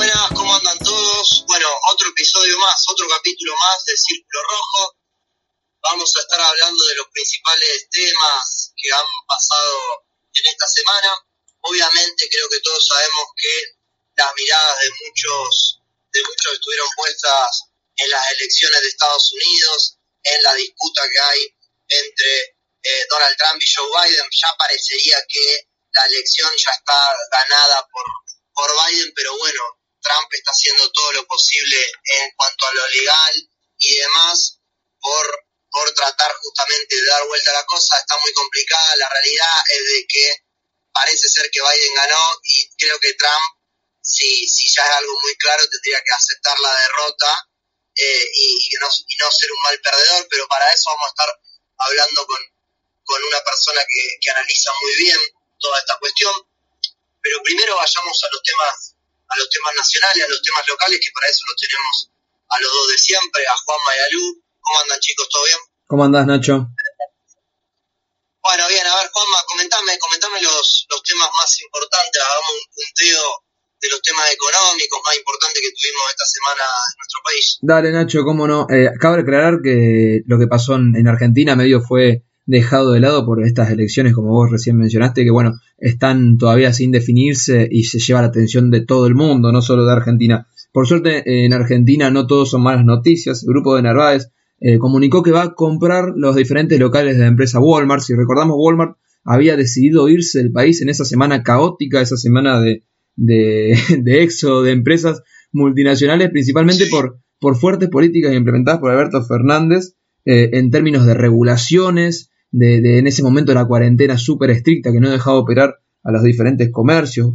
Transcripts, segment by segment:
buenas, ¿cómo andan todos? Bueno, otro episodio más, otro capítulo más de Círculo Rojo. Vamos a estar hablando de los principales temas que han pasado en esta semana. Obviamente creo que todos sabemos que las miradas de muchos, de muchos estuvieron puestas en las elecciones de Estados Unidos, en la disputa que hay entre eh, Donald Trump y Joe Biden. Ya parecería que la elección ya está ganada por, por Biden, pero bueno, Trump está haciendo todo lo posible en cuanto a lo legal y demás por, por tratar justamente de dar vuelta a la cosa. Está muy complicada. La realidad es de que parece ser que Biden ganó y creo que Trump, si, si ya es algo muy claro, tendría que aceptar la derrota eh, y, no, y no ser un mal perdedor, pero para eso vamos a estar hablando con, con una persona que, que analiza muy bien toda esta cuestión. Pero primero vayamos a los temas a los temas nacionales, a los temas locales, que para eso los tenemos a los dos de siempre, a Juanma y a Lu. ¿Cómo andan chicos? ¿Todo bien? ¿Cómo andás Nacho? Bueno, bien, a ver Juanma, comentame, comentame los, los temas más importantes, hagamos un punteo de los temas económicos más importantes que tuvimos esta semana en nuestro país. Dale Nacho, cómo no. Eh, cabe aclarar que lo que pasó en, en Argentina medio fue dejado de lado por estas elecciones, como vos recién mencionaste, que bueno, están todavía sin definirse y se lleva la atención de todo el mundo, no solo de Argentina. Por suerte, en Argentina no todos son malas noticias. El grupo de Narváez eh, comunicó que va a comprar los diferentes locales de la empresa Walmart. Si recordamos, Walmart había decidido irse del país en esa semana caótica, esa semana de, de, de éxodo de empresas multinacionales, principalmente por, por fuertes políticas implementadas por Alberto Fernández eh, en términos de regulaciones, de, en ese momento la cuarentena súper estricta que no dejaba operar a los diferentes comercios,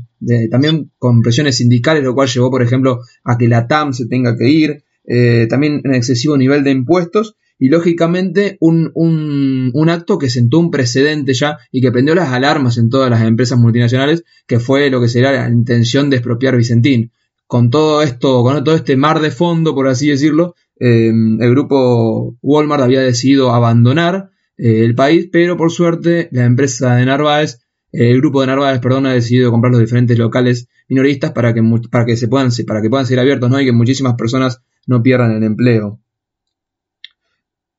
también con presiones sindicales, lo cual llevó, por ejemplo, a que la TAM se tenga que ir, eh, también un excesivo nivel de impuestos y, lógicamente, un, un, un, acto que sentó un precedente ya y que prendió las alarmas en todas las empresas multinacionales, que fue lo que sería la intención de expropiar Vicentín. Con todo esto, con todo este mar de fondo, por así decirlo, eh, el grupo Walmart había decidido abandonar eh, el país, pero por suerte la empresa de Narváez, eh, el grupo de Narváez, perdón, ha decidido comprar los diferentes locales minoristas para que, para que, se puedan, para que puedan ser abiertos ¿no? y que muchísimas personas no pierdan el empleo.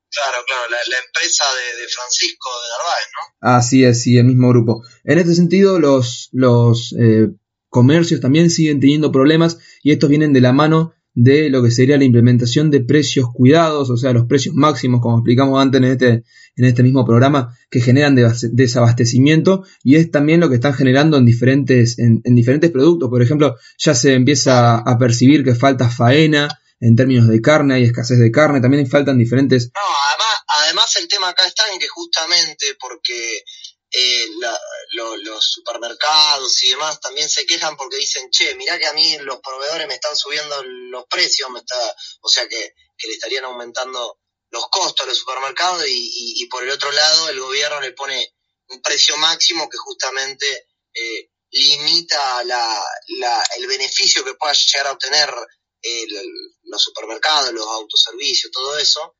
Claro, claro, la, empresa de, Francisco de Narváez, ¿no? Así es, sí, el mismo grupo. En este sentido, los, los eh, comercios también siguen teniendo problemas y estos vienen de la mano de lo que sería la implementación de precios cuidados, o sea, los precios máximos, como explicamos antes en este, en este mismo programa, que generan desabastecimiento y es también lo que están generando en diferentes, en, diferentes productos. Por ejemplo, ya se empieza a percibir que falta faena en términos de carne, hay escasez de carne, también faltan diferentes... No, además, además el tema acá está en que justamente porque eh, los supermercados y demás también se quejan porque dicen, che, mirá que a mí los proveedores me están subiendo los precios, me está, o sea que, le estarían aumentando los costos a los supermercados y, por el otro lado el gobierno le pone un precio máximo que justamente eh, limita la, el beneficio que pueda llegar a obtener los supermercados, los autoservicios, todo eso,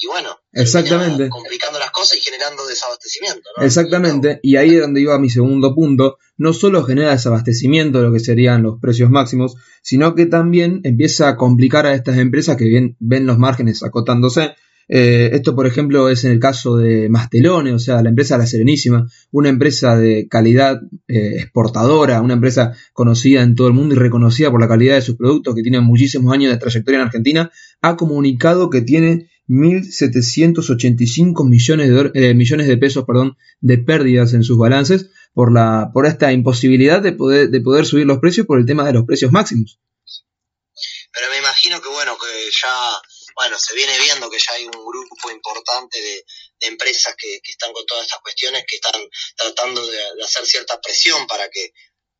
y bueno, exactamente. complicando las cosas y generando desabastecimiento. Exactamente, y ahí es donde iba mi segundo punto, no solo genera desabastecimiento, lo que serían los precios máximos, sino que también empieza a complicar a estas empresas que bien, ven los márgenes acotándose. Eh, esto, por ejemplo, es en el caso de Mastelone, o sea, la empresa La Serenísima, una empresa de calidad eh, exportadora, una empresa conocida en todo el mundo y reconocida por la calidad de sus productos, que tiene muchísimos años de trayectoria en Argentina, ha comunicado que tiene 1.785 millones de, eh, millones de pesos perdón, de pérdidas en sus balances por, la, por esta imposibilidad de poder, de poder subir los precios por el tema de los precios máximos. Pero me imagino que bueno, que ya bueno, se viene viendo que ya hay un grupo importante de, empresas que, están con todas estas cuestiones, que están tratando de hacer cierta presión para que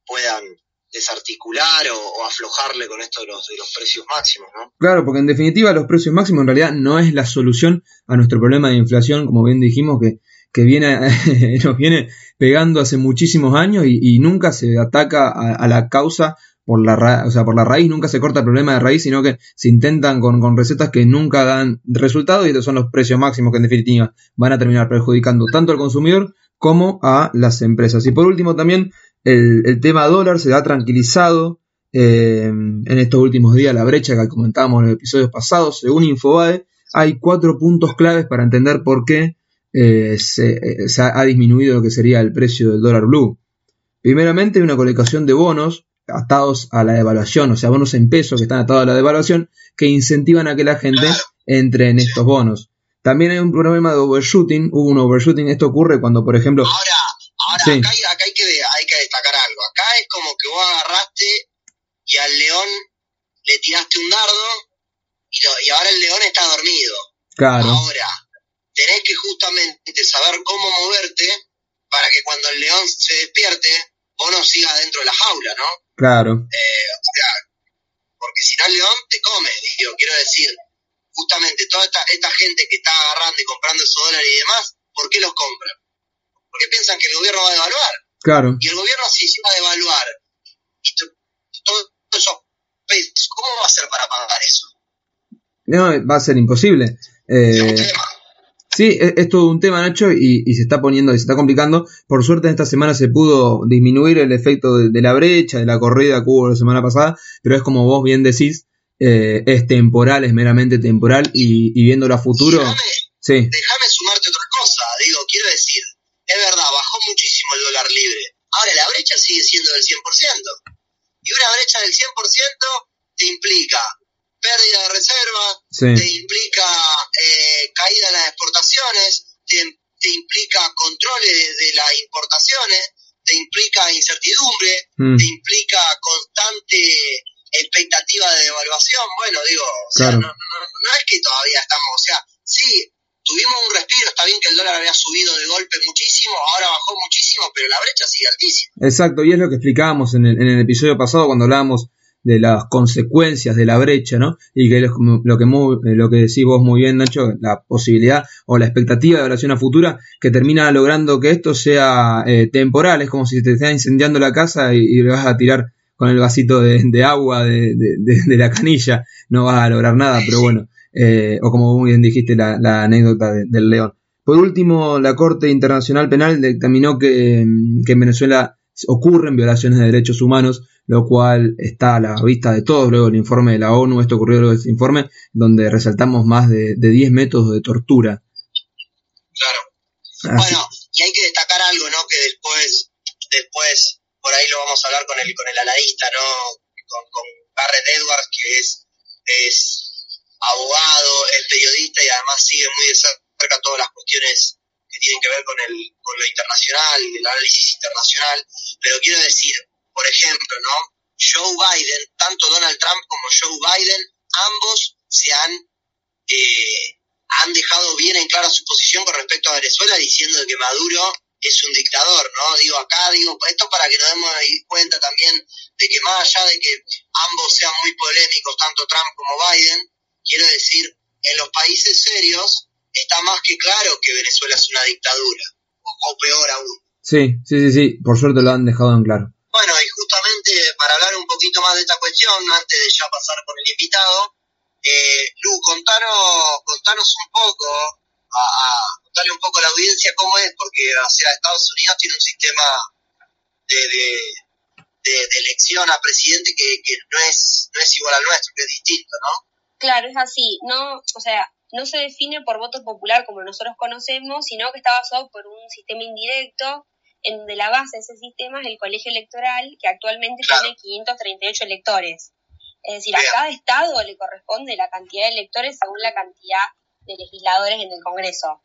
puedan desarticular o, aflojarle con esto de los, de los precios máximos, ¿no? Claro, porque en definitiva los precios máximos en realidad no es la solución a nuestro problema de inflación, como bien dijimos, que, que viene, nos viene pegando hace muchísimos años y, nunca se ataca a, la causa por la, o sea, por la raíz, nunca se corta el problema de raíz, sino que se intentan con, con recetas que nunca dan resultado y estos son los precios máximos que en definitiva van a terminar perjudicando tanto al consumidor como a las empresas. Y por último también el, tema dólar se ha tranquilizado eh, en estos últimos días la brecha que comentábamos en los episodios pasados. Según Infobae, hay cuatro puntos claves para entender por qué eh, se, ha disminuido lo que sería el precio del dólar blue. Primeramente, hay una colocación de bonos atados a la devaluación, o sea, bonos en peso que están atados a la devaluación, que incentivan a que la gente entre en estos bonos. También hay un problema de overshooting, hubo un overshooting, esto ocurre cuando, por ejemplo... Ahora, ahora acá, hay, que, hay que destacar algo, acá es como que vos agarraste y al león le tiraste un dardo y, y ahora el león está dormido. Claro. Ahora, tenés que justamente saber cómo moverte para que cuando el león se despierte, vos no sigas dentro de la jaula, ¿no? Claro. Eh, o sea, porque si no el león te come, digo, quiero decir, justamente toda esta, esta gente que está agarrando y comprando esos dólares y demás, ¿por qué los compran? Porque piensan que el gobierno va a devaluar. Claro. Y el gobierno se va a devaluar y todo eso, ¿cómo va a hacer para pagar eso? No, va a ser imposible. Eh, Sí, e, es, todo un tema, Nacho, y, se está poniendo, y se está complicando. Por suerte, en esta semana se pudo disminuir el efecto de, la brecha, de la corrida que hubo la semana pasada, pero es como vos bien decís, eh, es temporal, es meramente temporal, y, y viendo a futuro. sí. Déjame sumarte otra cosa, digo, quiero decir, es verdad, bajó muchísimo el dólar libre. Ahora la brecha sigue siendo del 100%. Y una brecha del 100% te implica pérdida de reservas, te implica eh, caída en las exportaciones, te, implica controles de las importaciones, te implica incertidumbre, mm. te implica constante expectativa de devaluación. Bueno, digo, o sea, no, no, es que todavía estamos, o sea, sí, tuvimos un respiro, está bien que el dólar había subido de golpe muchísimo, ahora bajó muchísimo, pero la brecha sigue altísima. Exacto, y es lo que explicábamos en el, en el episodio pasado cuando hablábamos de las consecuencias de la brecha, ¿no? Y que lo que, eh, lo que decís vos muy bien, Nacho, la posibilidad o la expectativa de evaluación a futura que termina logrando que esto sea eh, temporal, es como si te esté incendiando la casa y, le vas a tirar con el vasito de, agua de, la canilla, no vas a lograr nada, pero bueno, eh, o como muy bien dijiste la, anécdota del león. Por último, la Corte Internacional Penal determinó que, que en Venezuela ocurren violaciones de derechos humanos lo cual está a la vista de todos, luego el informe de la ONU, esto ocurrió luego de ese informe, donde resaltamos más de, de 10 métodos de tortura. Claro. Bueno, y hay que destacar algo, ¿no? Que después, después, por ahí lo vamos a hablar con el, con el analista, ¿no? Con, con Garrett Edwards, que es, es abogado, es periodista y además sigue muy de cerca todas las cuestiones que tienen que ver con, el, con lo internacional, el análisis internacional, pero quiero decir, por ejemplo, ¿no? Joe Biden, tanto Donald Trump como Joe Biden, ambos se han, eh, han dejado bien en clara su posición con respecto a Venezuela, diciendo que Maduro es un dictador, ¿no? Digo, acá, digo, esto para que nos demos cuenta también de que más allá de que ambos sean muy polémicos, tanto Trump como Biden, quiero decir, en los países serios está más que claro que Venezuela es una dictadura, o peor aún. Sí, sí, sí, sí, por suerte lo han dejado en claro. Bueno, y justamente para hablar un poquito más de esta cuestión, antes de ya pasar por el invitado, eh, Lu, contanos, contanos un poco, a, contarle un poco a la audiencia cómo es, porque o sea, Estados Unidos tiene un sistema de, de, elección a presidente que, que, no, es, no es igual al nuestro, que es distinto, ¿no? Claro, es así, no, o sea, no se define por voto popular como nosotros conocemos, sino que está basado por un sistema indirecto en donde la base de ese sistema es el colegio electoral, que actualmente tiene 538 electores. Es decir, a cada estado le corresponde la cantidad de electores según la cantidad de legisladores en el Congreso.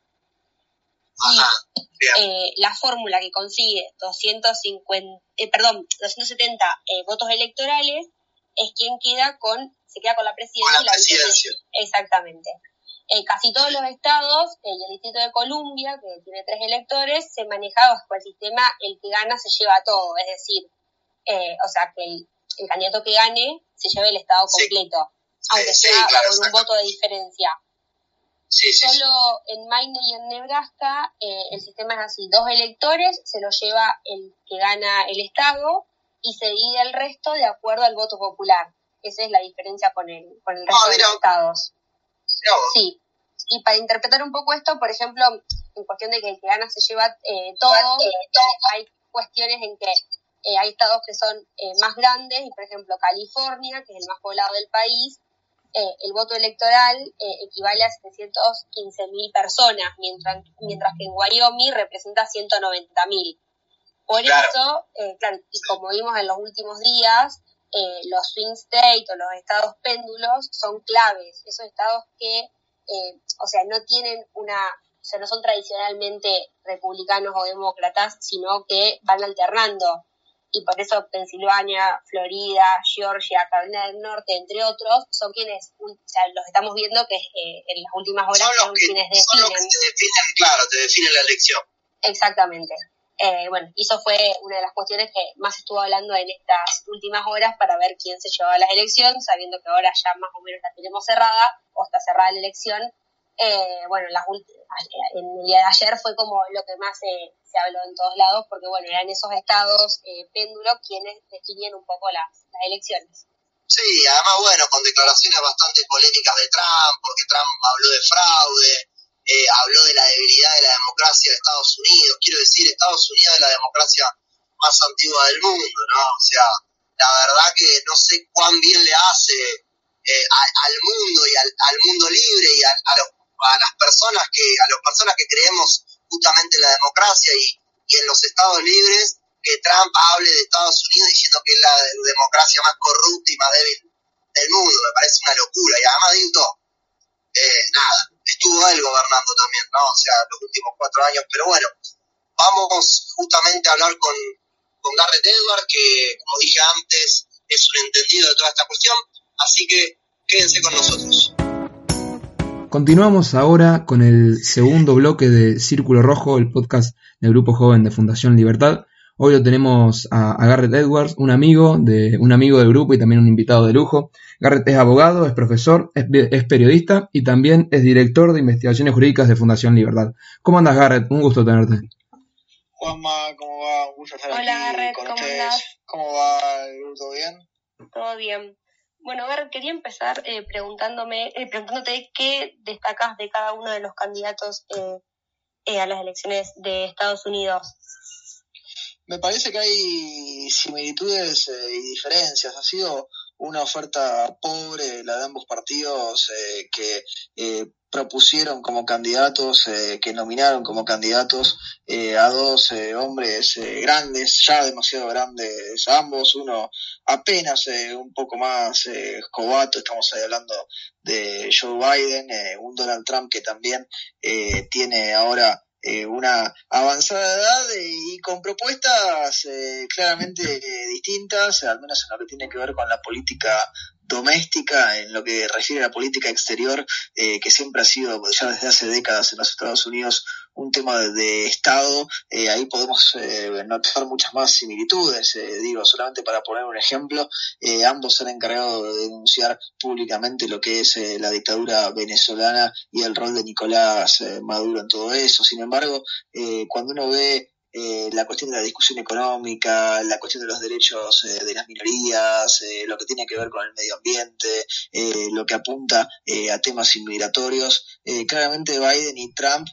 Y eh, la fórmula que consigue 250, eh, perdón, 270 eh, votos electorales es quien queda con, se queda con la presidencia y la presidencia. Exactamente. En casi todos los estados, el Distrito de Columbia, que tiene tres electores, se maneja bajo el sistema el que gana se lleva todo, es decir, eh, o sea, que el, candidato que gane se lleve el estado completo, aunque sea por un voto de diferencia. Solo en Maine y en Nebraska eh, el sistema es así, dos electores se lo lleva el que gana el estado y se divide el resto de acuerdo al voto popular. Esa es la diferencia con el, con el resto de los estados. Sí. Y para interpretar un poco esto, por ejemplo, en cuestión de que el que gana se lleva eh, todo, eh, hay cuestiones en que eh, hay estados que son eh, más grandes y, por ejemplo, California, que es el más poblado del país, eh, el voto electoral equivale a 715 mil personas, mientras, mientras que en Wyoming representa 190 mil. Por eso, claro, y como vimos en los últimos días, los swing states o los estados péndulos son claves, esos estados que, o sea, no tienen una o sea, no son tradicionalmente republicanos o demócratas, sino que van alternando. Y por eso Pensilvania, Florida, Georgia, Carolina del Norte, entre otros, son quienes, o sea, los estamos viendo que eh, en las últimas horas son, quienes definen. Claro, te definen la elección. Exactamente. Eh, bueno, eso fue una de las cuestiones que más estuvo hablando en estas últimas horas para ver quién se llevaba la elección, sabiendo que ahora ya más o menos la tenemos cerrada, o está cerrada la elección, eh, bueno, las en el día de ayer fue como lo que más se, habló en todos lados, porque bueno, eran esos estados eh, péndulos quienes definían un poco las, las elecciones. Sí, además, bueno, con declaraciones bastante polémicas de Trump, porque Trump habló de fraude, eh, habló de la debilidad de la democracia de Estados Unidos. Quiero decir, Estados Unidos es la democracia más antigua del mundo, ¿no? O sea, la verdad que no sé cuán bien le hace eh, al mundo y al, al, mundo libre y a, a los a las personas que, a las personas que creemos justamente en la democracia y, en los estados libres, que Trump hable de Estados Unidos diciendo que es la democracia más corrupta y más débil del mundo, me parece una locura. Y además digo, eh, nada, estuvo él gobernando también, ¿no? O sea, los últimos cuatro años, pero bueno, vamos justamente a hablar con, con Garrett Edward, que como dije antes, es un entendido de toda esta cuestión, así que quédense con nosotros. Continuamos ahora con el segundo bloque de Círculo Rojo, el podcast del Grupo Joven de Fundación Libertad. Hoy lo tenemos a, Garrett Edwards, un amigo, de, un amigo del grupo y también un invitado de lujo. Garrett es abogado, es profesor, es, periodista y también es director de investigaciones jurídicas de Fundación Libertad. ¿Cómo andas, Garrett? Un gusto tenerte. Juanma, ¿cómo va? Un gusto estar Hola, aquí Garrett, con ¿cómo ustedes. ¿Cómo va el grupo? ¿Todo bien? Todo bien. Bueno, ver, quería empezar eh, preguntándome, eh, preguntándote qué destacas de cada uno de los candidatos eh, a las elecciones de Estados Unidos. Me parece que hay similitudes y diferencias. Ha sido una oferta pobre, la de ambos partidos, que propusieron como candidatos, eh, que nominaron como candidatos eh, a dos eh, hombres grandes, ya demasiado grandes ambos, uno apenas un poco más escobato, estamos ahí hablando de Joe Biden, un Donald Trump que también tiene ahora una avanzada edad y con propuestas claramente distintas, al menos en lo que tiene que ver con la política doméstica en lo que refiere a la política exterior, eh, que siempre ha sido ya desde hace décadas en los Estados Unidos un tema de, Estado, eh, ahí podemos eh, notar muchas más similitudes. digo, solamente para poner un ejemplo, ambos se han encargado de denunciar públicamente lo que es la dictadura venezolana y el rol de Nicolás Maduro en todo eso. Sin embargo, cuando uno ve eh, la cuestión de la discusión económica, la cuestión de los derechos eh, de las minorías, eh, lo que tiene que ver con el medio ambiente, lo que apunta a temas inmigratorios. claramente Biden y Trump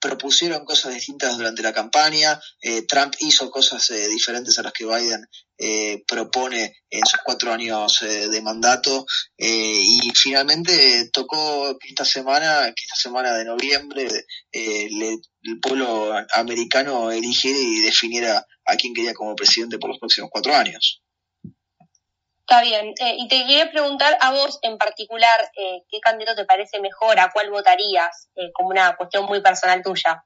propusieron cosas distintas durante la campaña. Eh, Trump hizo cosas eh, diferentes a las que Biden eh, propone en sus cuatro años de mandato. y finalmente tocó que esta semana, que esta semana de noviembre, el pueblo americano eligiera y definiera a quién quería como presidente por los próximos cuatro años. Está bien. Eh, y te quería preguntar a vos en particular, eh, ¿qué candidato te parece mejor? ¿A cuál votarías? Eh, como una cuestión muy personal tuya.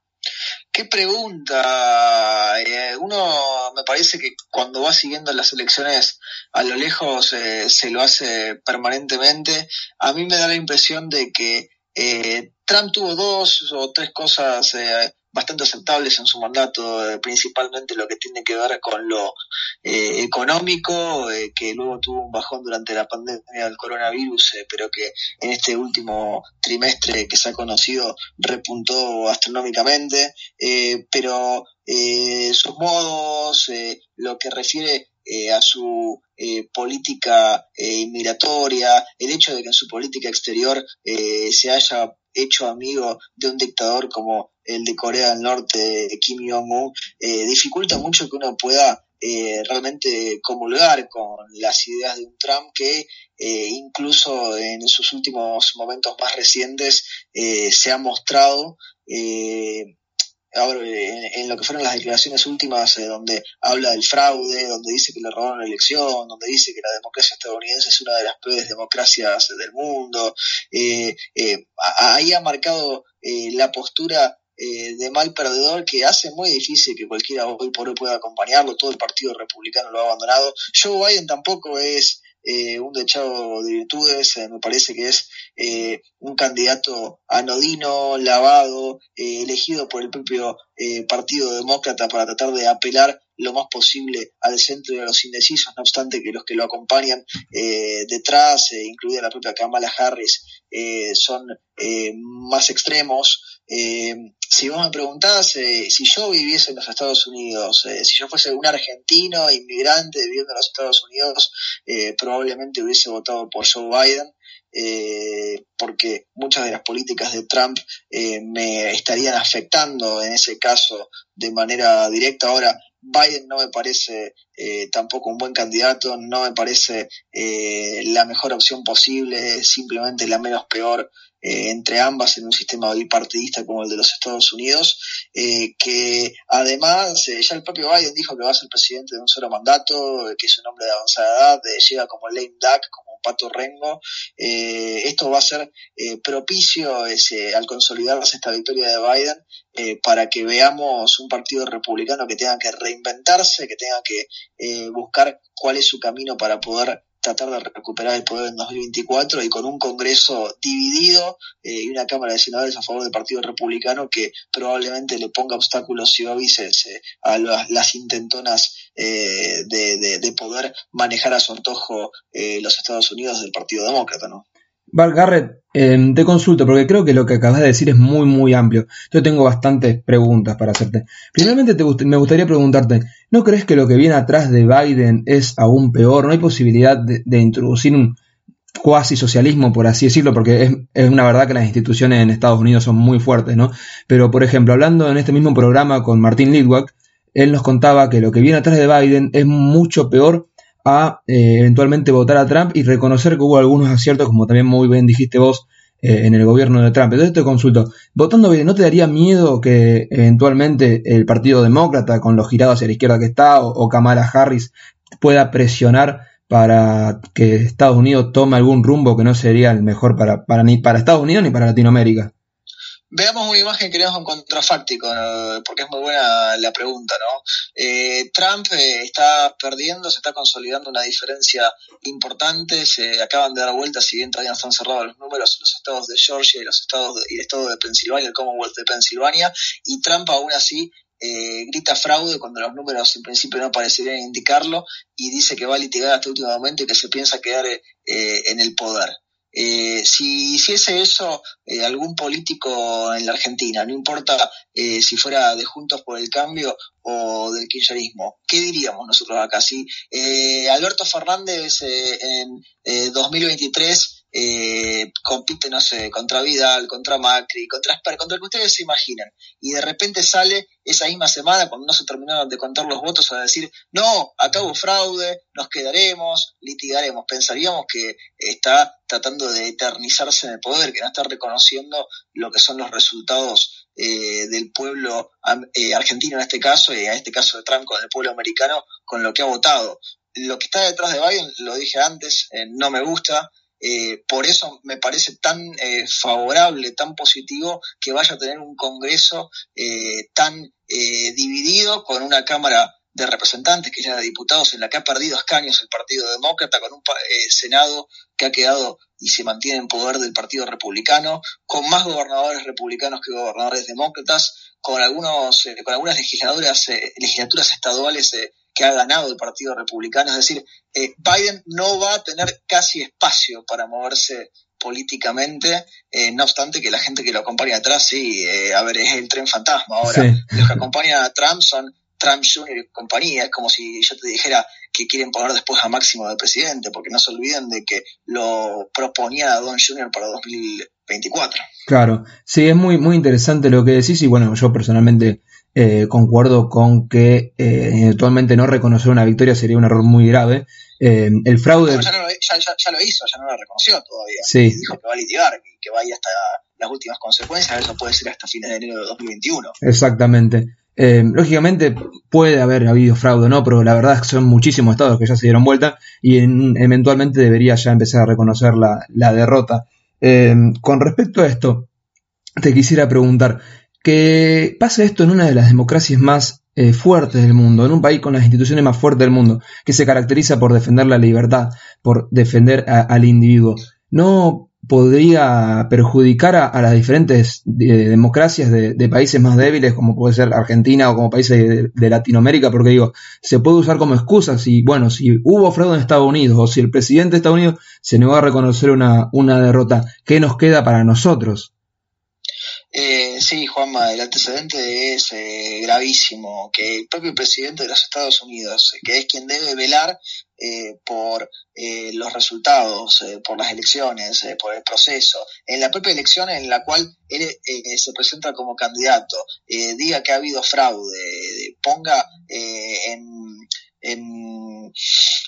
Qué pregunta. uno me parece que cuando va siguiendo las elecciones a lo lejos se lo hace permanentemente. A mí me da la impresión de que Trump tuvo dos o tres cosas bastante aceptables en su mandato, eh, principalmente lo que tiene que ver con lo eh, económico, eh, que luego tuvo un bajón durante la pandemia del coronavirus, pero que en este último trimestre que se ha conocido repuntó astronómicamente, pero sus modos, lo que refiere a su política inmigratoria, el hecho de que en su política exterior se haya hecho amigo de un dictador como el de Corea del Norte, Kim Jong-un, eh, dificulta mucho que uno pueda eh, realmente comulgar con las ideas de un Trump que eh, incluso en sus últimos momentos más recientes se ha mostrado ahora en, lo que fueron las declaraciones últimas donde habla del fraude, donde dice que le robaron la elección, donde dice que la democracia estadounidense es una de las peores democracias del mundo, ahí ha marcado la postura eh, de mal perdedor que hace muy difícil que cualquiera hoy por hoy pueda acompañarlo. Todo el Partido Republicano lo ha abandonado. Joe Biden tampoco es eh, un dechado de virtudes, eh, me parece que es un candidato anodino, lavado, elegido por el propio Partido Demócrata para tratar de apelar lo más posible al centro y a los indecisos, no obstante que los que lo acompañan detrás, incluida la propia Kamala Harris, son más extremos. Eh, si vos me preguntás eh, si yo viviese en los Estados Unidos, eh, si yo fuese un argentino inmigrante viviendo en los Estados Unidos, probablemente hubiese votado por Joe Biden. porque muchas de las políticas de Trump me estarían afectando en ese caso de manera directa. Ahora, Biden no me parece tampoco un buen candidato, no me parece la mejor opción posible, simplemente la menos peor eh, entre ambas en un sistema bipartidista como el de los Estados Unidos, eh, que además eh, ya el propio Biden dijo que va a ser presidente de un solo mandato, que es un hombre de avanzada edad, llega como lame duck, como pato rengo. esto va a ser propicio ese, al consolidarse esta victoria de Biden para que veamos un partido republicano que tenga que reinventarse, que tenga que buscar cuál es su camino para poder tratar de recuperar el poder en 2024 y con un Congreso dividido eh, y una Cámara de Senadores a favor del Partido Republicano que probablemente le ponga obstáculos y óbices eh, a las, intentonas eh, de, de, poder manejar a su antojo los Estados Unidos del Partido Demócrata, ¿no? Val Garrett, em, te consulto porque creo que lo que acabas de decir es muy, muy amplio. Yo tengo bastantes preguntas para hacerte. Primeramente me gustaría preguntarte, ¿no crees que lo que viene atrás de Biden es aún peor? ¿No hay posibilidad de, introducir un cuasi socialismo, por así decirlo? Porque es, es, una verdad que las instituciones en Estados Unidos son muy fuertes, ¿no? Pero, por ejemplo, hablando en este mismo programa con Martín Lidwak, él nos contaba que lo que viene atrás de Biden es mucho peor a eh, eventualmente votar a Trump y reconocer que hubo algunos aciertos, como también muy bien dijiste vos, eh, en el gobierno de Trump. Entonces te consulto, votando Biden, ¿no te daría miedo que eventualmente el Partido Demócrata, con los girados hacia la izquierda que está, o, Kamala Harris, pueda presionar para que Estados Unidos tome algún rumbo que no sería el mejor para, para ni para Estados Unidos ni para Latinoamérica? Veamos una imagen que no un contrafáctico, porque es muy buena la pregunta, ¿no? Eh, Trump eh, está perdiendo, se está consolidando una diferencia importante, se acaban de dar vuelta, si bien todavía no están cerrados los números, los estados de Georgia y los estados y el estado de Pensilvania, el Commonwealth de Pensilvania, y Trump aún así eh, grita fraude cuando los números en principio no parecerían indicarlo y dice que va a litigar hasta el último momento y que se piensa quedar en el poder. Eh, si hiciese eso eh, algún político en la Argentina, no importa eh, si fuera de Juntos por el Cambio o del kirchnerismo, ¿qué diríamos nosotros acá? Si Alberto Fernández en 2023 eh, compite, no sé, contra Vidal, contra Macri, contra Esper, contra el que ustedes se imaginen. Y de repente sale esa misma semana, cuando no se terminaron de contar los votos, a decir, no, acabo fraude, nos quedaremos, litigaremos. Pensaríamos que está tratando de eternizarse en el poder, que no está reconociendo lo que son los resultados eh, del pueblo eh, argentino en este caso, y en este caso de Trump con el pueblo americano, con lo que ha votado. Lo que está detrás de Biden, lo dije antes, eh, no me gusta, eh, por eso me parece tan eh, favorable, tan positivo que vaya a tener un Congreso eh, tan dividido con una Cámara de Representantes, que ya de diputados, en la que ha perdido escaños el Partido Demócrata, con un Senado que ha quedado y se mantiene en poder del Partido Republicano, con más gobernadores republicanos que gobernadores demócratas, con algunos, con algunas legisladoras, legislaturas estaduales que ha ganado el Partido Republicano. Es decir, eh, Biden no va a tener casi espacio para moverse políticamente, eh, no obstante que la gente que lo acompaña atrás, sí, eh, a ver, es el tren fantasma. Ahora, los que acompañan a Trump son Trump Jr. y compañía. Es como si yo te dijera que quieren poner después a Máximo de presidente, porque no se olviden de que lo proponía Don Jr. para 2024. Claro, sí, es muy, muy interesante lo que decís y bueno, yo personalmente eh, concuerdo con que eh, eventualmente no reconocer una victoria sería un error muy grave. Eh, el fraude. ya, lo hizo, ya no la reconoció todavía. Sí. Dijo que va a litigar, que va a ir hasta las últimas consecuencias, eso puede ser hasta fines de enero de 2021. Exactamente. lógicamente puede haber habido fraude, ¿no? Pero la verdad es que son muchísimos estados que ya se dieron vuelta y eventualmente debería ya empezar a reconocer la, la derrota. con respecto a esto, te quisiera preguntar, que pase esto en una de las democracias más eh, fuertes del mundo, en un país con las instituciones más fuertes del mundo, que se caracteriza por defender la libertad, por defender al individuo, ¿no podría perjudicar a, las diferentes eh, democracias de, países más débiles, como puede ser Argentina o como países de, Latinoamérica? Porque digo, se puede usar como excusa si, bueno, si hubo fraude en Estados Unidos o si el presidente de Estados Unidos se negó a reconocer una, una derrota, ¿qué nos queda para nosotros? Eh, sí, Juanma, el antecedente es eh, gravísimo, que el propio presidente de los Estados Unidos, que es quien debe velar eh, por eh, los resultados, por las elecciones, por el proceso, en la propia elección en la cual él se presenta como candidato, diga que ha habido fraude, ponga en, en,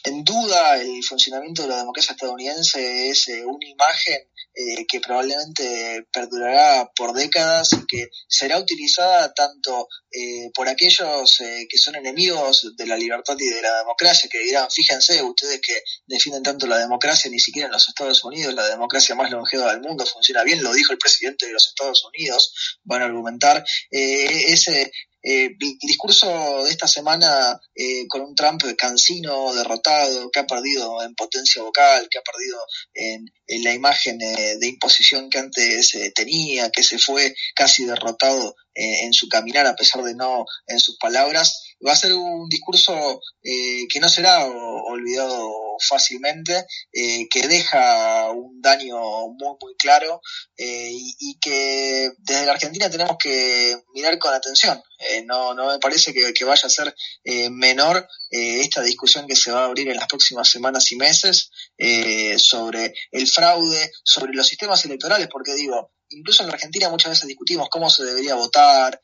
en, duda el funcionamiento de la democracia estadounidense, es una imagen eh, que probablemente perdurará por décadas y que será utilizada tanto eh, por aquellos eh, que son enemigos de la libertad y de la democracia, que dirán, fíjense, ustedes que defienden tanto la democracia, ni siquiera en los Estados Unidos, la democracia más longeva del mundo funciona bien, lo dijo el presidente de los Estados Unidos, van a argumentar, ese eh, el discurso de esta semana eh, con un Trump cansino, derrotado, que ha perdido en potencia vocal, que ha perdido en, la imagen eh, de imposición que antes tenía, que se fue casi derrotado en su caminar a pesar de no en sus palabras, va a ser un discurso que no será olvidado fácilmente, eh, que deja un daño muy, muy claro eh, y, que desde la Argentina tenemos que mirar con atención. Eh, no, no me parece que, vaya a ser menor esta discusión que se va a abrir en las próximas semanas y meses sobre el fraude, sobre los sistemas electorales, porque digo, incluso en la Argentina muchas veces discutimos cómo se debería votar,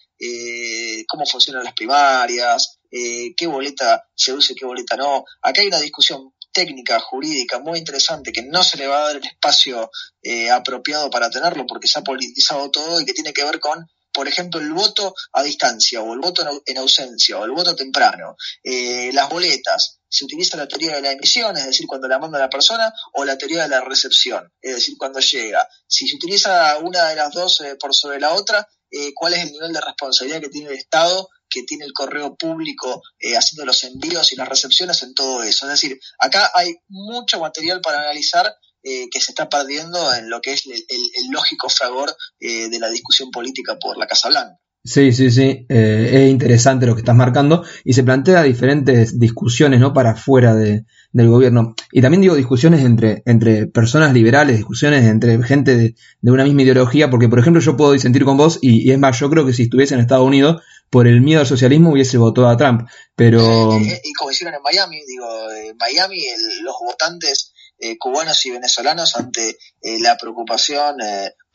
cómo funcionan las primarias, qué boleta se usa y qué boleta no. Acá hay una discusión técnica, jurídica muy interesante que no se le va a dar el espacio eh, apropiado para tenerlo porque se ha politizado todo y que tiene que ver con, por ejemplo, el voto a distancia o el voto en ausencia o el voto temprano, eh, las boletas. Se utiliza la teoría de la emisión, es decir, cuando la manda la persona, o la teoría de la recepción, es decir, cuando llega. Si se utiliza una de las dos eh, por sobre la otra, ¿cuál es el nivel de responsabilidad que tiene el Estado que tiene el correo público eh, haciendo los envíos y las recepciones en todo eso. Es decir, acá hay mucho material para analizar eh, que se está perdiendo en lo que es el, lógico fragor eh, de la discusión política por la Casa Blanca. Sí, sí, sí, es interesante lo que estás marcando y se plantea diferentes discusiones ¿no? para fuera de, del gobierno. Y también digo discusiones entre, entre personas liberales, discusiones entre gente de, una misma ideología, porque por ejemplo yo puedo disentir con vos y, es más, yo creo que si estuviese en Estados Unidos por el miedo al socialismo hubiese votado a Trump. Pero... Eh, eh, y como hicieron en Miami, digo, en Miami los votantes eh, cubanos y venezolanos ante la preocupación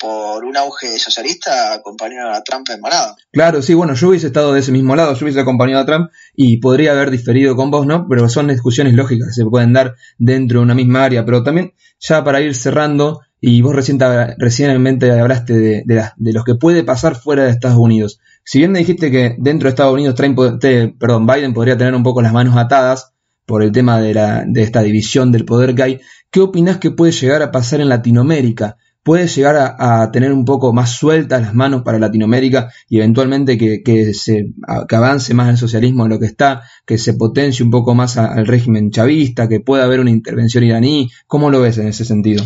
por un auge socialista acompañaron a Trump en manada. Claro, sí, bueno, yo hubiese estado de ese mismo lado, yo hubiese acompañado a Trump y podría haber diferido con vos, ¿no? Pero son discusiones lógicas que se pueden dar dentro de una misma área, pero también ya para ir cerrando, y vos recién, recientemente hablaste de, de los que puede pasar fuera de Estados Unidos si bien me dijiste que dentro de Estados Unidos perdón, Biden podría tener un poco las manos atadas por el tema de, la, de esta división del poder que hay, ¿qué opinas que puede llegar a pasar en Latinoamérica? ¿Puede llegar a, tener un poco más sueltas las manos para Latinoamérica y eventualmente que, se, que avance más el socialismo en lo que está, que se potencie un poco más al régimen chavista, que pueda haber una intervención iraní? ¿Cómo lo ves en ese sentido?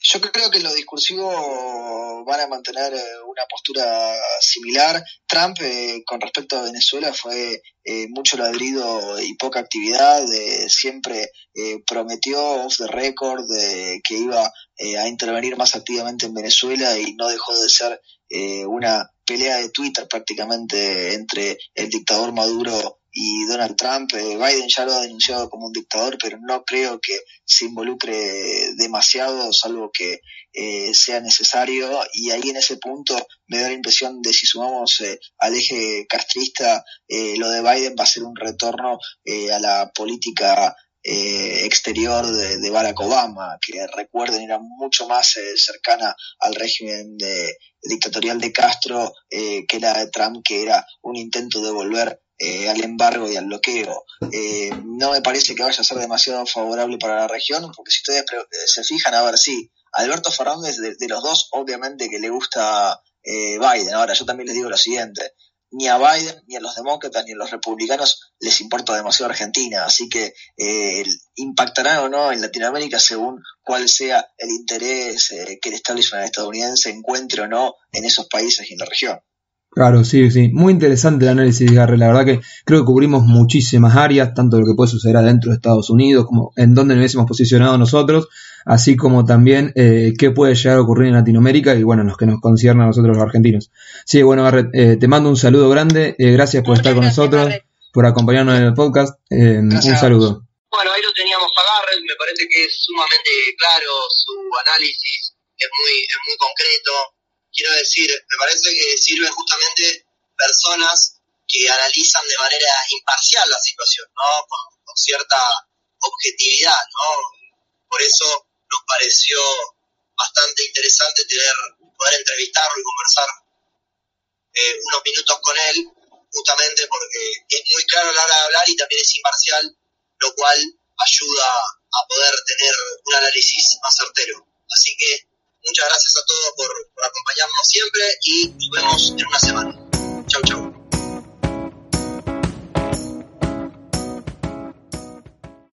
Yo creo que lo discursivo van a mantener eh, una postura similar. Trump, eh, con respecto a Venezuela, fue eh, mucho ladrido y poca actividad. siempre prometió off the record que iba a intervenir más activamente en Venezuela y no dejó de ser una pelea de Twitter prácticamente entre el dictador Maduro y Donald Trump. Eh, Biden ya lo ha denunciado como un dictador, pero no creo que se involucre demasiado, salvo que eh, sea necesario. Y ahí en ese punto me da la impresión de si sumamos eh, al eje castrista, lo de Biden va a ser un retorno a la política exterior de, Barack Obama, que recuerden era mucho más cercana al régimen de, dictatorial de Castro que la de Trump, que era un intento de volver eh, al embargo y al bloqueo. Eh, no me parece que vaya a ser demasiado favorable para la región, porque si ustedes eh, se fijan, a ver, sí, Alberto Fernández de, los dos, obviamente que le gusta Biden. Ahora, yo también les digo lo siguiente, ni a Biden, ni a los demócratas, ni a los republicanos les importa demasiado Argentina, así que impactará o no en Latinoamérica según cuál sea el interés que el establishment estadounidense encuentre o no en esos países y en la región. Claro, sí, sí. Muy interesante el análisis, Garre. La verdad que creo que cubrimos muchísimas áreas, tanto lo que puede suceder adentro de Estados Unidos, como en dónde nos hubiésemos posicionado nosotros, así como también eh, qué puede llegar a ocurrir en Latinoamérica y, bueno, los que nos concierne a nosotros los argentinos. Sí, bueno, Garret, eh, te mando un saludo grande. Eh, gracias por estar con nosotros, por acompañarnos en el podcast. un saludo. Bueno, ahí lo teníamos a Garret. Me parece que es sumamente claro su análisis, es muy, es muy concreto quiero decir, me parece que sirven justamente personas que analizan de manera imparcial la situación, ¿no? Con, cierta objetividad, ¿no? Por eso nos pareció bastante interesante tener, poder entrevistarlo y conversar eh, unos minutos con él, justamente porque es muy claro a la hora de hablar y también es imparcial, lo cual ayuda a poder tener un análisis más certero. Así que Muchas gracias a todos por, acompañarnos siempre y nos vemos en una semana. Chau, chau.